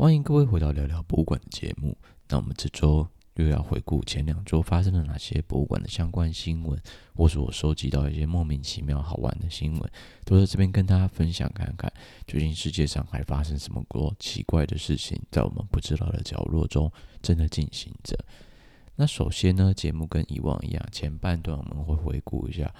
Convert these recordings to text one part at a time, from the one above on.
欢迎各位回到聊聊博物馆的节目。那我们这周又要回顾前两周发生了哪些博物馆的相关新闻，或是我收集到一些莫名其妙好玩的新闻，都在这边跟大家分享看看，究竟世界上还发生什么多奇怪的事情，在我们不知道的角落中正在进行着。那首先呢，节目跟以往一样，前半段我们会回顾一下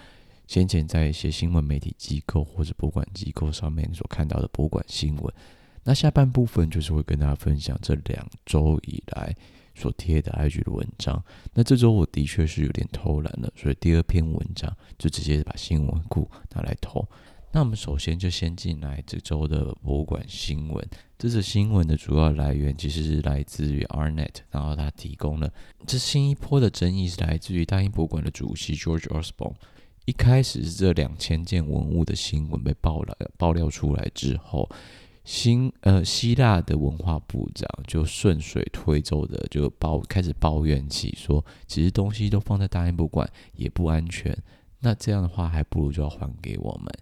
先前在一些新闻媒体机构或者博物馆机构上面所看到的博物馆新闻。那下半部分就是会跟大家分享这两周以来所贴的 IG 的文章。那这周我的确是有点偷懒了，所以第二篇文章就直接把新闻库拿来投。那我们首先就先进来这周的博物馆新闻。这则新闻的主要来源其实是来自于 Arnet，然后他提供了这新一波的争议是来自于大英博物馆的主席 George Osborne。一开始是这两千件文物的新闻被爆了爆料出来之后。新呃，希腊的文化部长就顺水推舟的就抱开始抱怨起说，其实东西都放在大英博物馆也不安全，那这样的话还不如就要还给我们。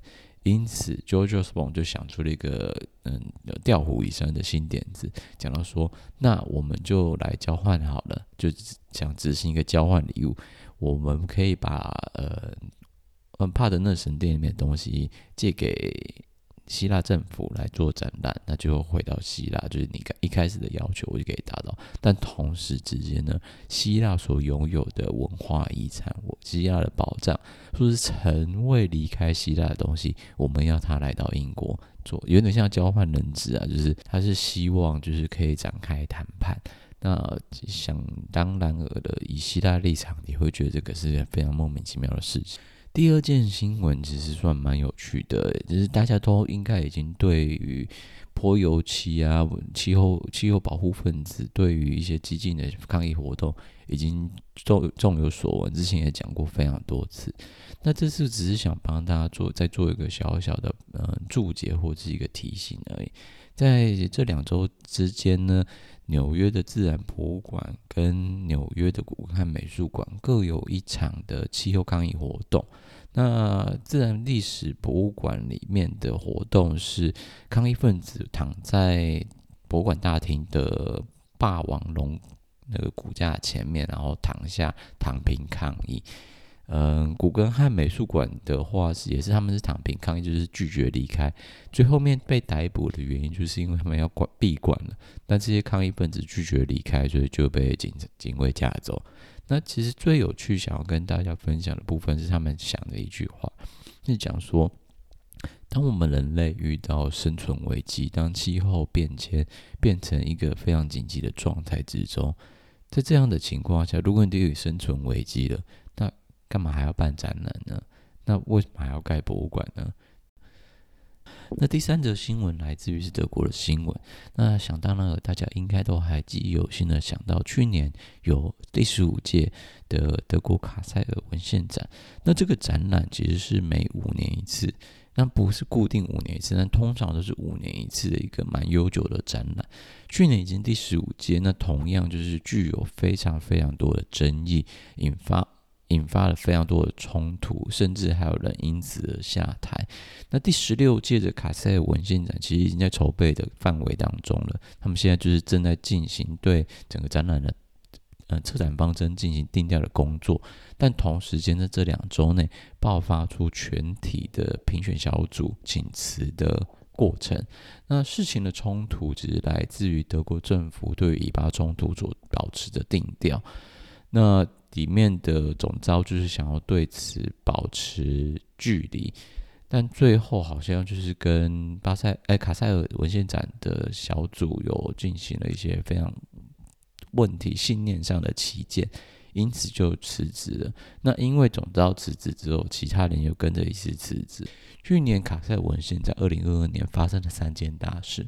因此，George Osborne 就想出了一个嗯调虎离山的新点子，讲到说，那我们就来交换好了，就想执行一个交换礼物，我们可以把呃嗯帕德嫩神殿里面的东西借给。希腊政府来做展览，那就回到希腊，就是你一开始的要求，我就可以达到。但同时之间呢，希腊所拥有的文化遗产，我希腊的宝藏，说是曾未离开希腊的东西，我们要他来到英国做，有点像交换人质啊，就是他是希望就是可以展开谈判。那想当然尔的，以希腊立场，你会觉得这个是件非常莫名其妙的事情。第二件新闻其实算蛮有趣的，就是大家都应该已经对于泼油漆啊、气候气候保护分子对于一些激进的抗议活动已经众众有所闻，之前也讲过非常多次。那这次只是想帮大家做再做一个小小的嗯注解或者是一个提醒而已。在这两周之间呢，纽约的自然博物馆跟纽约的古汉美术馆各有一场的气候抗议活动。那自然历史博物馆里面的活动是抗议分子躺在博物馆大厅的霸王龙那个骨架前面，然后躺下躺平抗议。嗯，古根汉美术馆的话是也是他们是躺平抗议，就是拒绝离开。最后面被逮捕的原因就是因为他们要关闭馆了，但这些抗议分子拒绝离开，所以就被警警卫架走。那其实最有趣，想要跟大家分享的部分是他们想的一句话，是讲说，当我们人类遇到生存危机，当气候变迁变成一个非常紧急的状态之中，在这样的情况下，如果你都有生存危机了，干嘛还要办展览呢？那为什么还要盖博物馆呢？那第三则新闻来自于是德国的新闻。那想当然了，大家应该都还记忆犹新的想到，去年有第十五届的德国卡塞尔文献展。那这个展览其实是每五年一次，但不是固定五年一次，但通常都是五年一次的一个蛮悠久的展览。去年已经第十五届，那同样就是具有非常非常多的争议，引发。引发了非常多的冲突，甚至还有人因此而下台。那第十六届的卡塞尔文献展其实已经在筹备的范围当中了，他们现在就是正在进行对整个展览的呃策展方针进行定调的工作。但同时间在这两周内爆发出全体的评选小组请辞的过程。那事情的冲突只是来自于德国政府对于以巴冲突所保持的定调。那里面的总招就是想要对此保持距离，但最后好像就是跟巴塞哎卡塞尔文献展的小组有进行了一些非常问题信念上的起见，因此就辞职了。那因为总招辞职之后，其他人又跟着一起辞职。去年卡塞尔文献在二零二二年发生了三件大事。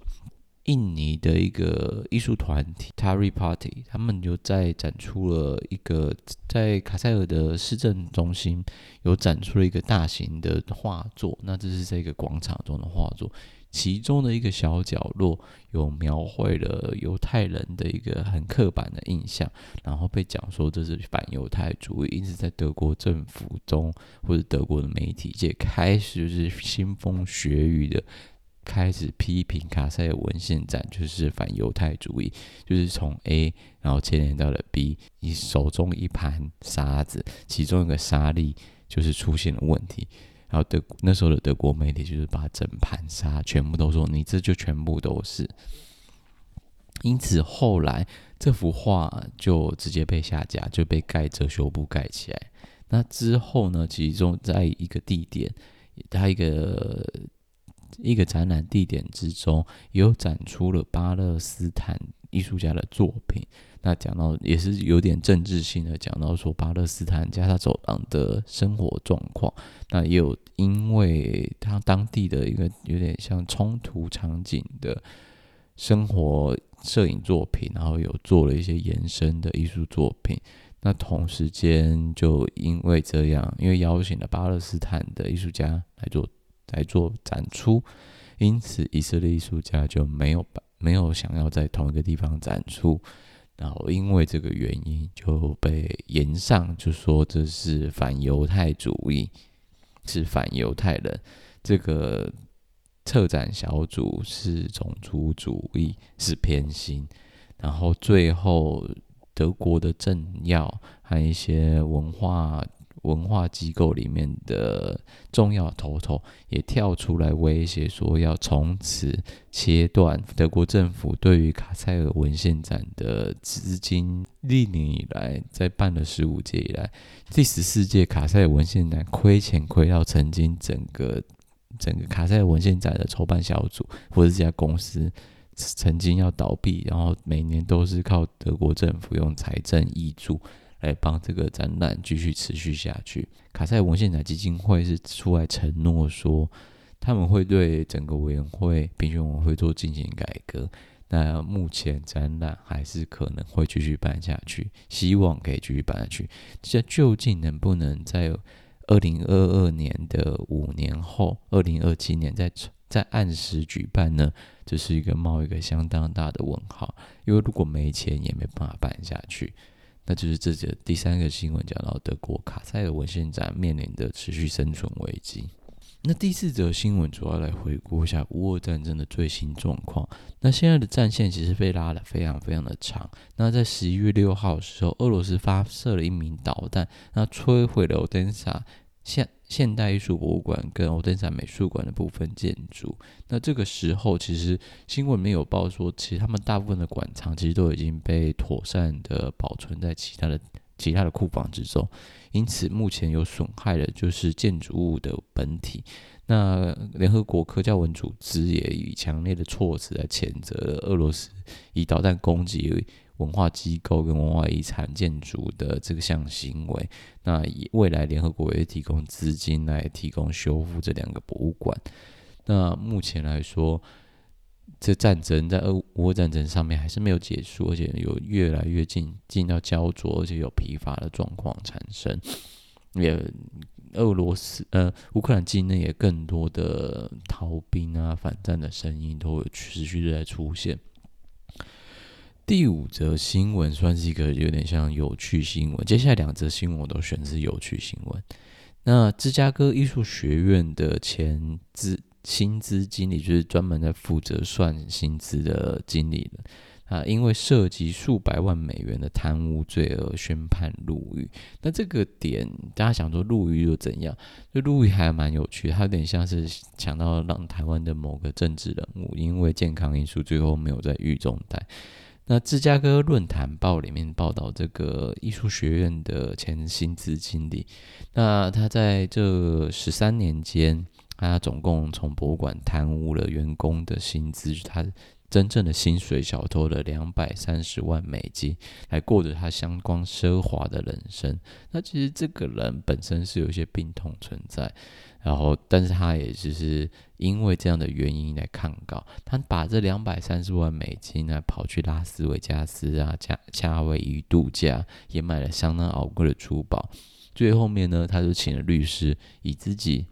印尼的一个艺术团体 Tari Party，他们就在展出了一个在卡塞尔的市政中心有展出了一个大型的画作。那这是在一个广场中的画作，其中的一个小角落有描绘了犹太人的一个很刻板的印象，然后被讲说这是反犹太主义，因此在德国政府中或者德国的媒体界开始就是腥风血雨的。开始批评卡塞尔文献展就是反犹太主义，就是从 A 然后牵连到了 B，你手中一盘沙子，其中一个沙粒就是出现了问题，然后德那时候的德国媒体就是把整盘沙全部都说你这就全部都是，因此后来这幅画就直接被下架，就被盖遮羞布盖起来。那之后呢，其中在一个地点，它一个一个展览地点之中，也有展出了巴勒斯坦艺术家的作品。那讲到也是有点政治性的，讲到说巴勒斯坦加沙走廊的生活状况。那也有因为他当地的一个有点像冲突场景的生活摄影作品，然后有做了一些延伸的艺术作品。那同时间就因为这样，因为邀请了巴勒斯坦的艺术家来做来做展出，因此以色列艺术家就没有把没有想要在同一个地方展出，然后因为这个原因就被延上，就说这是反犹太主义，是反犹太人，这个策展小组是种族主义，是偏心，然后最后。德国的政要和一些文化文化机构里面的重要头头也跳出来威胁说，要从此切断德国政府对于卡塞尔文献展的资金。历年以来，在办了十五届以来，第十四届卡塞尔文献展亏钱亏到曾经整个整个卡塞尔文献展的筹办小组或者这家公司。曾经要倒闭，然后每年都是靠德国政府用财政挹注来帮这个展览继续持续下去。卡塞文献展基金会是出来承诺说，他们会对整个委员会、评选委员会做进行改革。那目前展览还是可能会继续办下去，希望可以继续办下去。这究竟能不能在二零二二年的五年后，二零二七年再再按时举办呢？这是一个冒一个相当大的问号，因为如果没钱也没办法办下去，那就是这节第三个新闻讲到德国卡塞尔文献展面临的持续生存危机。那第四则新闻主要来回顾一下乌俄战争的最新状况。那现在的战线其实被拉得非常非常的长。那在十一月六号的时候，俄罗斯发射了一名导弹，那摧毁了欧德萨现现代艺术博物馆跟欧德萨美术馆的部分建筑，那这个时候其实新闻没有报说，其实他们大部分的馆藏其实都已经被妥善的保存在其他的其他的库房之中，因此目前有损害的就是建筑物的本体。那联合国科教文组织也以强烈的措辞来谴责俄罗斯以导弹攻击。文化机构跟文化遗产建筑的这个项行为，那以未来联合国也提供资金来提供修复这两个博物馆。那目前来说，这战争在俄乌战争上面还是没有结束，而且有越来越近近到焦灼，而且有疲乏的状况产生。也俄罗斯呃乌克兰境内也更多的逃兵啊反战的声音都有持续的在出现。第五则新闻算是一个有点像有趣新闻，接下来两则新闻我都选是有趣新闻。那芝加哥艺术学院的前资薪资经理，就是专门在负责算薪资的经理了啊，因为涉及数百万美元的贪污罪而宣判入狱。那这个点大家想说入狱又怎样？就入狱还蛮有趣，它有点像是想到让台湾的某个政治人物因为健康因素最后没有在狱中待。那芝加哥论坛报里面报道，这个艺术学院的前薪资经理，那他在这十三年间，他总共从博物馆贪污了员工的薪资，他真正的薪水小偷了两百三十万美金，来过着他相关奢华的人生。那其实这个人本身是有一些病痛存在。然后，但是他也就是因为这样的原因来抗告，他把这两百三十万美金呢，跑去拉斯维加斯啊、加夏威夷度假，也买了相当昂贵的珠宝。最后面呢，他就请了律师，以自己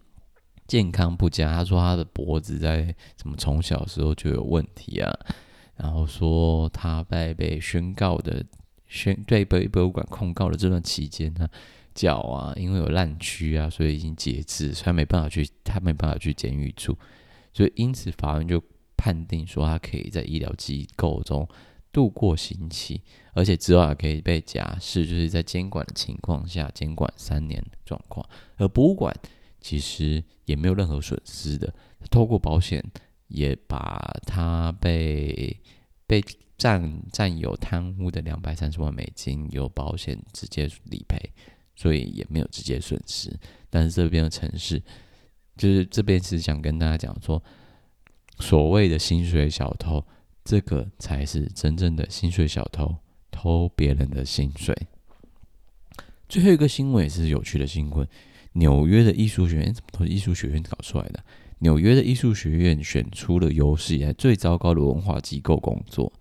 健康不佳，他说他的脖子在什么从小时候就有问题啊，然后说他在被宣告的宣对被博物馆控告的这段期间呢。脚啊，因为有烂区啊，所以已经截肢，所以他没办法去，他没办法去监狱住。所以因此法院就判定说他可以在医疗机构中度过刑期，而且之后还可以被假释，就是在监管的情况下监管三年的状况。而博物馆其实也没有任何损失的，透过保险也把他被被占占有贪污的两百三十万美金由保险直接理赔，所以也没有直接损失。但是这边的城市，就是这边是想跟大家讲说，所谓的薪水小偷，这个才是真正的薪水小偷，偷别人的薪水。最后一个新闻也是有趣的新闻：纽约的艺术学院，怎么都是艺术学院搞出来的？纽约的艺术学院选出了有史以来最糟糕的文化机构工作。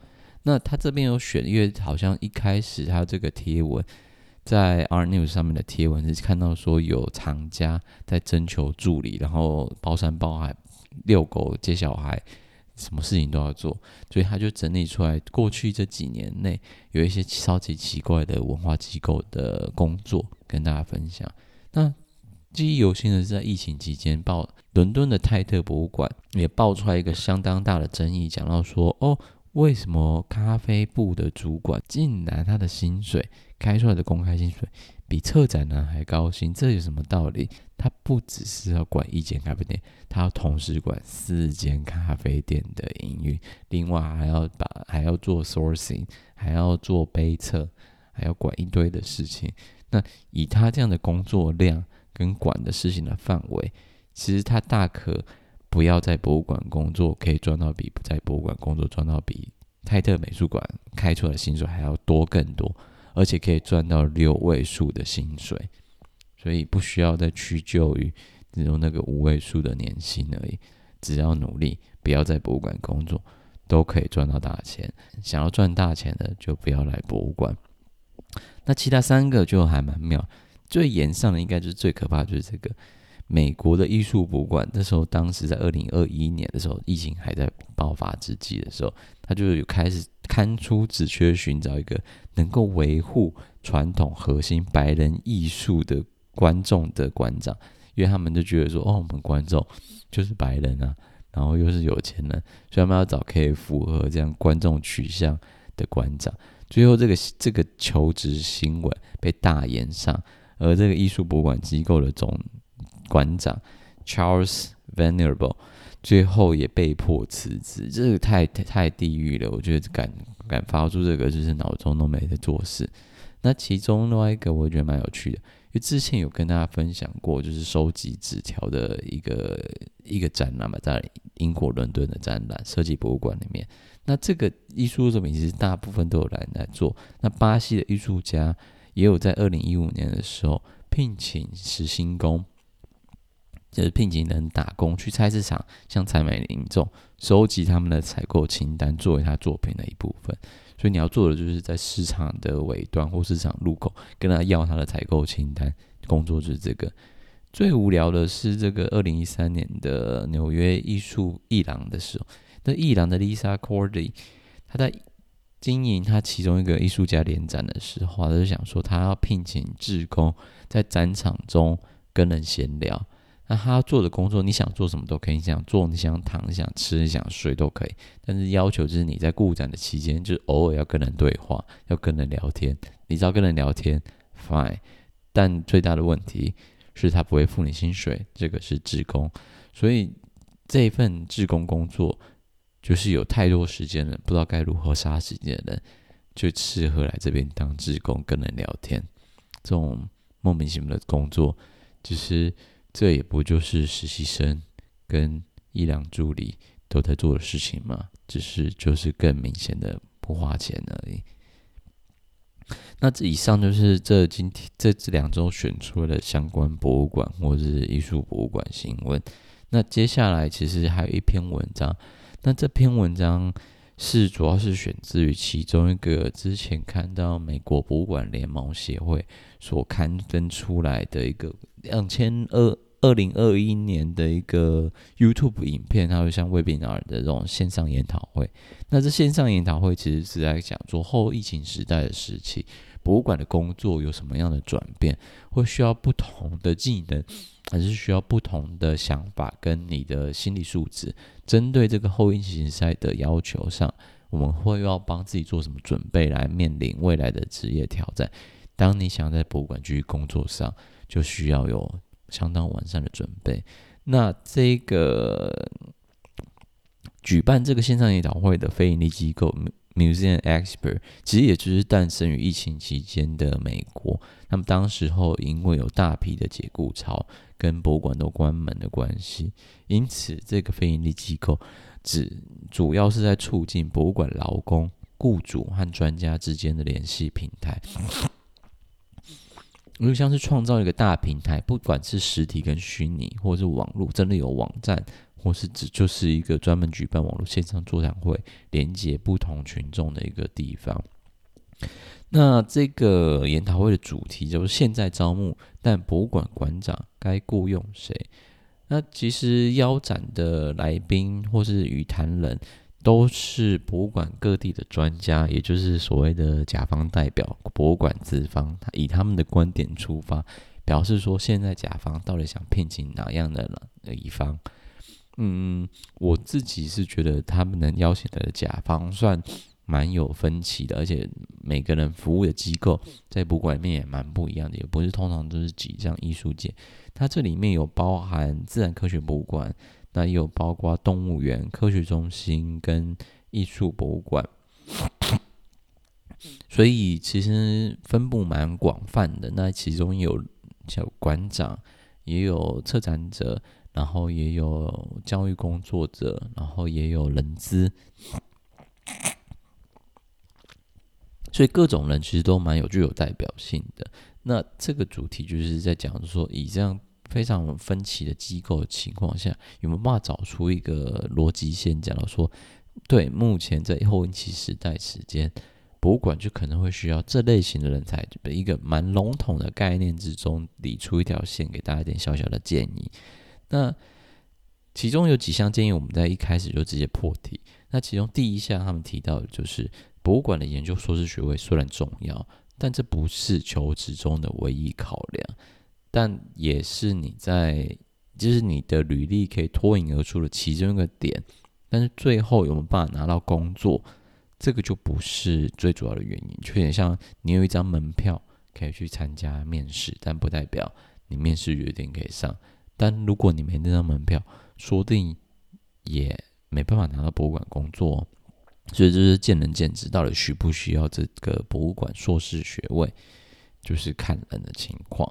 那他这边有选，因为好像一开始他这个贴文在 R News 上面的贴文是看到说有藏家在征求助理，然后包山包海遛狗接小孩，什么事情都要做，所以他就整理出来过去这几年内有一些超级奇怪的文化机构的工作跟大家分享。那记忆犹新的是在疫情期间，报伦敦的泰特博物馆也爆出来一个相当大的争议，讲到说哦。为什么咖啡部的主管竟然他的薪水开出来的公开薪水比策展人还高薪？这有什么道理？他不只是要管一间咖啡店，他要同时管四间咖啡店的营运，另外还要把还要做 sourcing，还要做杯测，还要管一堆的事情。那以他这样的工作量跟管的事情的范围，其实他大可。不要在博物馆工作，可以赚到比不在博物馆工作赚到比泰特美术馆开出来的薪水还要多更多，而且可以赚到六位数的薪水，所以不需要再屈就于只有那个五位数的年薪而已。只要努力，不要在博物馆工作，都可以赚到大钱。想要赚大钱的，就不要来博物馆。那其他三个就还蛮妙，最严上的应该就是最可怕就是这个。美国的艺术博物馆，那时候当时在二零二一年的时候，疫情还在爆发之际的时候，他就有开始刊出，只缺寻找一个能够维护传统核心白人艺术的观众的馆长，因为他们就觉得说，哦，我们观众就是白人啊，然后又是有钱人，所以他们要找可以符合这样观众取向的馆长。最后，这个这个求职新闻被大炎上，而这个艺术博物馆机构的总。馆长 Charles Venerable 最后也被迫辞职，这个太太地狱了。我觉得敢敢发出这个，就是脑中都没在做事。那其中另外一个，我觉得蛮有趣的，因为之前有跟大家分享过，就是收集纸条的一个一个展览嘛，在英国伦敦的展览设计博物馆里面。那这个艺术作品其实大部分都有人来做。那巴西的艺术家也有在二零一五年的时候聘请实心工。就是聘请人打工去菜市场，向采买民众收集他们的采购清单，作为他作品的一部分。所以你要做的就是在市场的尾端或市场入口跟他要他的采购清单。工作就是这个。最无聊的是这个二零一三年的纽约艺术艺廊的时候，那艺廊的 Lisa Cordy，他在经营他其中一个艺术家联展的时候，他就想说他要聘请志工在展场中跟人闲聊。那他做的工作，你想做什么都可以，你想做，你想躺，你想吃，你想睡都可以。但是要求就是你在故展的期间，就是偶尔要跟人对话，要跟人聊天。你只要跟人聊天，fine。但最大的问题是他不会付你薪水，这个是志工。所以这一份志工工作，就是有太多时间了，不知道该如何杀时间的人，就适合来这边当志工，跟人聊天。这种莫名其妙的工作，就是。这也不就是实习生跟医疗助理都在做的事情吗？只是就是更明显的不花钱而已。那这以上就是这今天这这两周选出的相关博物馆或者是艺术博物馆新闻。那接下来其实还有一篇文章，那这篇文章是主要是选自于其中一个之前看到美国博物馆联盟协会所刊登出来的一个两千二。二零二一年的一个 YouTube 影片，它会像 Webinar 的这种线上研讨会。那这线上研讨会其实是在讲说后疫情时代的时期，博物馆的工作有什么样的转变，会需要不同的技能，还是需要不同的想法跟你的心理素质？针对这个后疫情时代的要求上，我们会要帮自己做什么准备来面临未来的职业挑战？当你想在博物馆继续工作上，就需要有相当完善的准备。那这个举办这个线上研讨会的非营利机构 Museum Expert，其实也就是诞生于疫情期间的美国。那么当时候因为有大批的解雇潮跟博物馆都关门的关系，因此这个非营利机构只主要是在促进博物馆劳工、雇主和专家之间的联系平台。如果像是创造一个大平台，不管是实体跟虚拟，或者是网络，真的有网站，或是只就是一个专门举办网络线上座谈会，连接不同群众的一个地方。那这个研讨会的主题就是现在招募，但博物馆馆长该雇用谁？那其实腰展的来宾或是与谈人。都是博物馆各地的专家，也就是所谓的甲方代表、博物馆资方，他以他们的观点出发，表示说现在甲方到底想聘请哪样的乙方。嗯，我自己是觉得他们能邀请的甲方算蛮有分歧的，而且每个人服务的机构在博物馆里面也蛮不一样的，也不是通常都是几张艺术界，它这里面有包含自然科学博物馆。那也有包括动物园、科学中心跟艺术博物馆，所以其实分布蛮广泛的。那其中有小馆长，也有策展者，然后也有教育工作者，然后也有人资，所以各种人其实都蛮有具有代表性的。那这个主题就是在讲说，以这样。非常分歧的机构的情况下，有没有办法找出一个逻辑线？讲到说，对，目前在后疫情时代时间，博物馆就可能会需要这类型的人才。一个蛮笼统的概念之中，理出一条线，给大家一点小小的建议。那其中有几项建议，我们在一开始就直接破题。那其中第一项，他们提到的就是，博物馆的研究硕士学位虽然重要，但这不是求职中的唯一考量。但也是你在，就是你的履历可以脱颖而出的其中一个点，但是最后有没有办法拿到工作，这个就不是最主要的原因。就有点像你有一张门票可以去参加面试，但不代表你面试决定可以上。但如果你没那张门票，说不定也没办法拿到博物馆工作。所以就是见仁见智，到底需不需要这个博物馆硕士学位，就是看人的情况。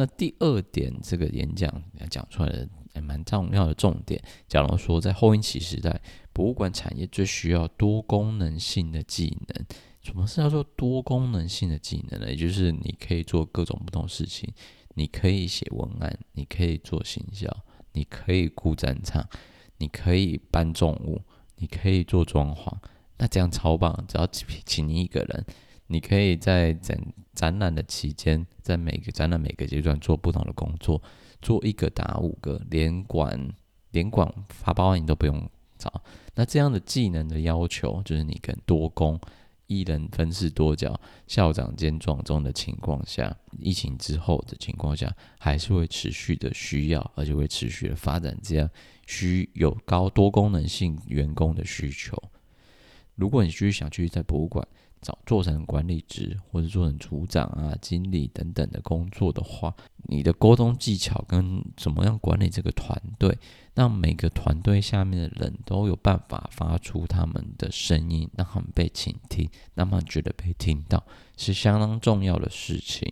那第二点，这个演讲讲出来的还蛮重要的重点，假如说在后疫情时代，博物馆产业最需要多功能性的技能。什么是叫做多功能性的技能呢？也就是你可以做各种不同事情，你可以写文案，你可以做行销，你可以顾展场，你可以搬重物，你可以做装潢。那这样超棒，只要请请你一个人。你可以在展展览的期间，在每个展览每个阶段做不同的工作，做一个打五个，连管连管发包你都不用找。那这样的技能的要求，就是你跟多工，一人分饰多角，校长兼撞钟的情况下，疫情之后的情况下，还是会持续的需要，而且会持续的发展这样需有高多功能性员工的需求。如果你继续想继续在博物馆，找做成管理职或者做成组长啊、经理等等的工作的话，你的沟通技巧跟怎么样管理这个团队，让每个团队下面的人都有办法发出他们的声音，让他们被倾听，让他们觉得被听到，是相当重要的事情。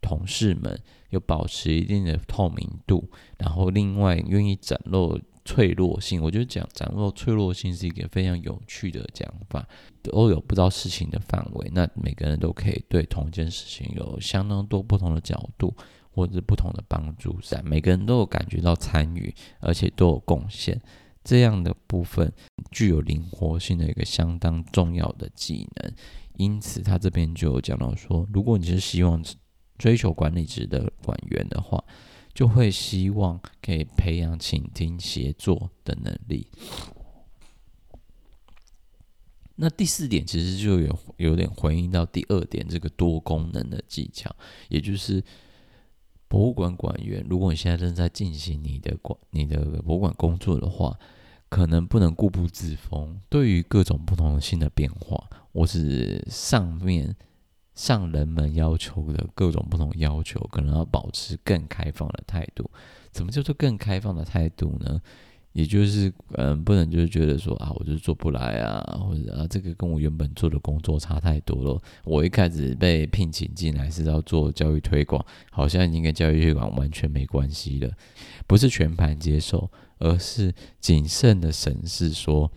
同事们又保持一定的透明度，然后另外愿意展露。脆弱性，我觉得讲掌握脆弱性是一个非常有趣的讲法。都有不知道事情的范围，那每个人都可以对同一件事情有相当多不同的角度，或者是不同的帮助。在每个人都有感觉到参与，而且都有贡献，这样的部分具有灵活性的一个相当重要的技能。因此，他这边就有讲到说，如果你是希望追求管理职的管员的话。就会希望可以培养倾听、协作的能力。那第四点其实就有有点回应到第二点这个多功能的技巧，也就是博物馆馆员，如果你现在正在进行你的馆你的博物馆工作的话，可能不能固步自封，对于各种不同的新的变化，或是上面向人们要求的各种不同要求，可能要保持更开放的态度。怎么叫做更开放的态度呢？也就是，嗯，不能就是觉得说啊，我就是做不来啊，或者啊，这个跟我原本做的工作差太多了。我一开始被聘请进来是要做教育推广，好像已经跟教育推广完全没关系了。不是全盘接受，而是谨慎的审视说，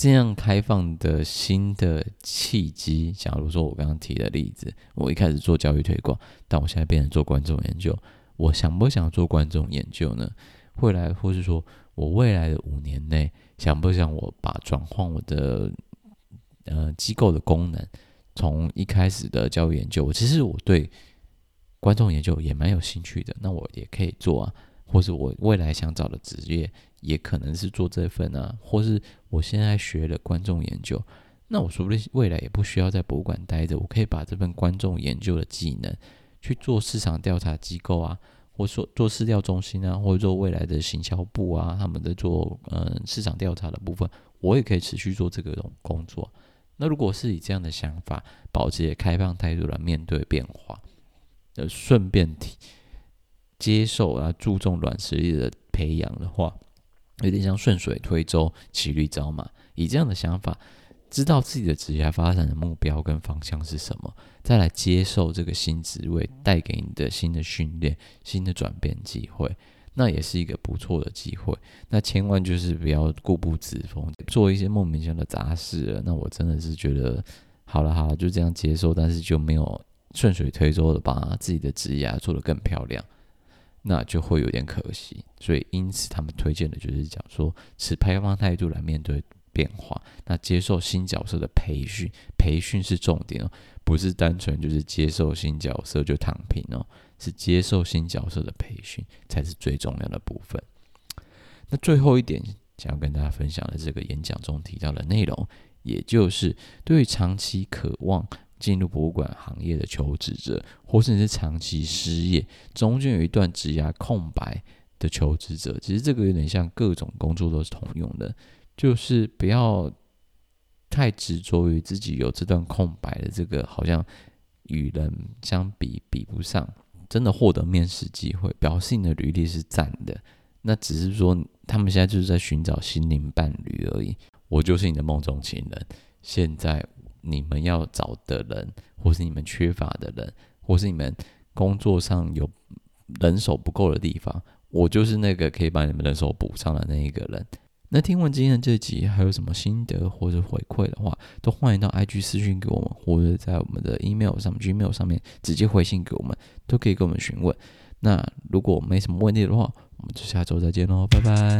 这样开放的新的契机。假如说我刚刚提的例子，我一开始做教育推广，但我现在变成做观众研究，我想不想做观众研究呢？未来，或是说我未来的五年内，想不想我把转换我的呃机构的功能，从一开始的教育研究，其实我对观众研究也蛮有兴趣的，那我也可以做啊，或是我未来想找的职业，也可能是做这份啊，或是我现在学了观众研究，那我说不定未来也不需要在博物馆待着，我可以把这份观众研究的技能去做市场调查机构啊。或说做市调中心啊，或者做未来的行销部啊，他们在做嗯市场调查的部分，我也可以持续做这个种工作。那如果是以这样的想法，保持开放态度来面对变化，呃，顺便提接受啊，注重软实力的培养的话，有点像顺水推舟、骑驴找马。以这样的想法。知道自己的职业发展的目标跟方向是什么，再来接受这个新职位带给你的新的训练、新的转变机会，那也是一个不错的机会。那千万就是不要固步自封，做一些莫名其妙的杂事。那我真的是觉得，好了好了，就这样接受，但是就没有顺水推舟的把自己的职业做得更漂亮，那就会有点可惜。所以因此他们推荐的就是讲说，持开放态度来面对。变化，那接受新角色的培训，培训是重点哦，不是单纯就是接受新角色就躺平哦，是接受新角色的培训才是最重要的部分。那最后一点想要跟大家分享的这个演讲中提到的内容，也就是对于长期渴望进入博物馆行业的求职者，或是你是长期失业，中间有一段职涯空白的求职者，其实这个有点像各种工作都是通用的。就是不要太执着于自己有这段空白的这个，好像与人相比比不上。真的获得面试机会，表示你的履历是赞的，那只是说他们现在就是在寻找心灵伴侣而已。我就是你的梦中情人。现在你们要找的人，或是你们缺乏的人，或是你们工作上有人手不够的地方，我就是那个可以把你们人手补上的那一个人。那听完今天的这集，还有什么心得或者回馈的话，都欢迎到 IG 私讯给我们，或者在我们的 email 上、Gmail 上面直接回信给我们，都可以跟我们询问。那如果没什么问题的话，我们就下周再见喽，拜拜。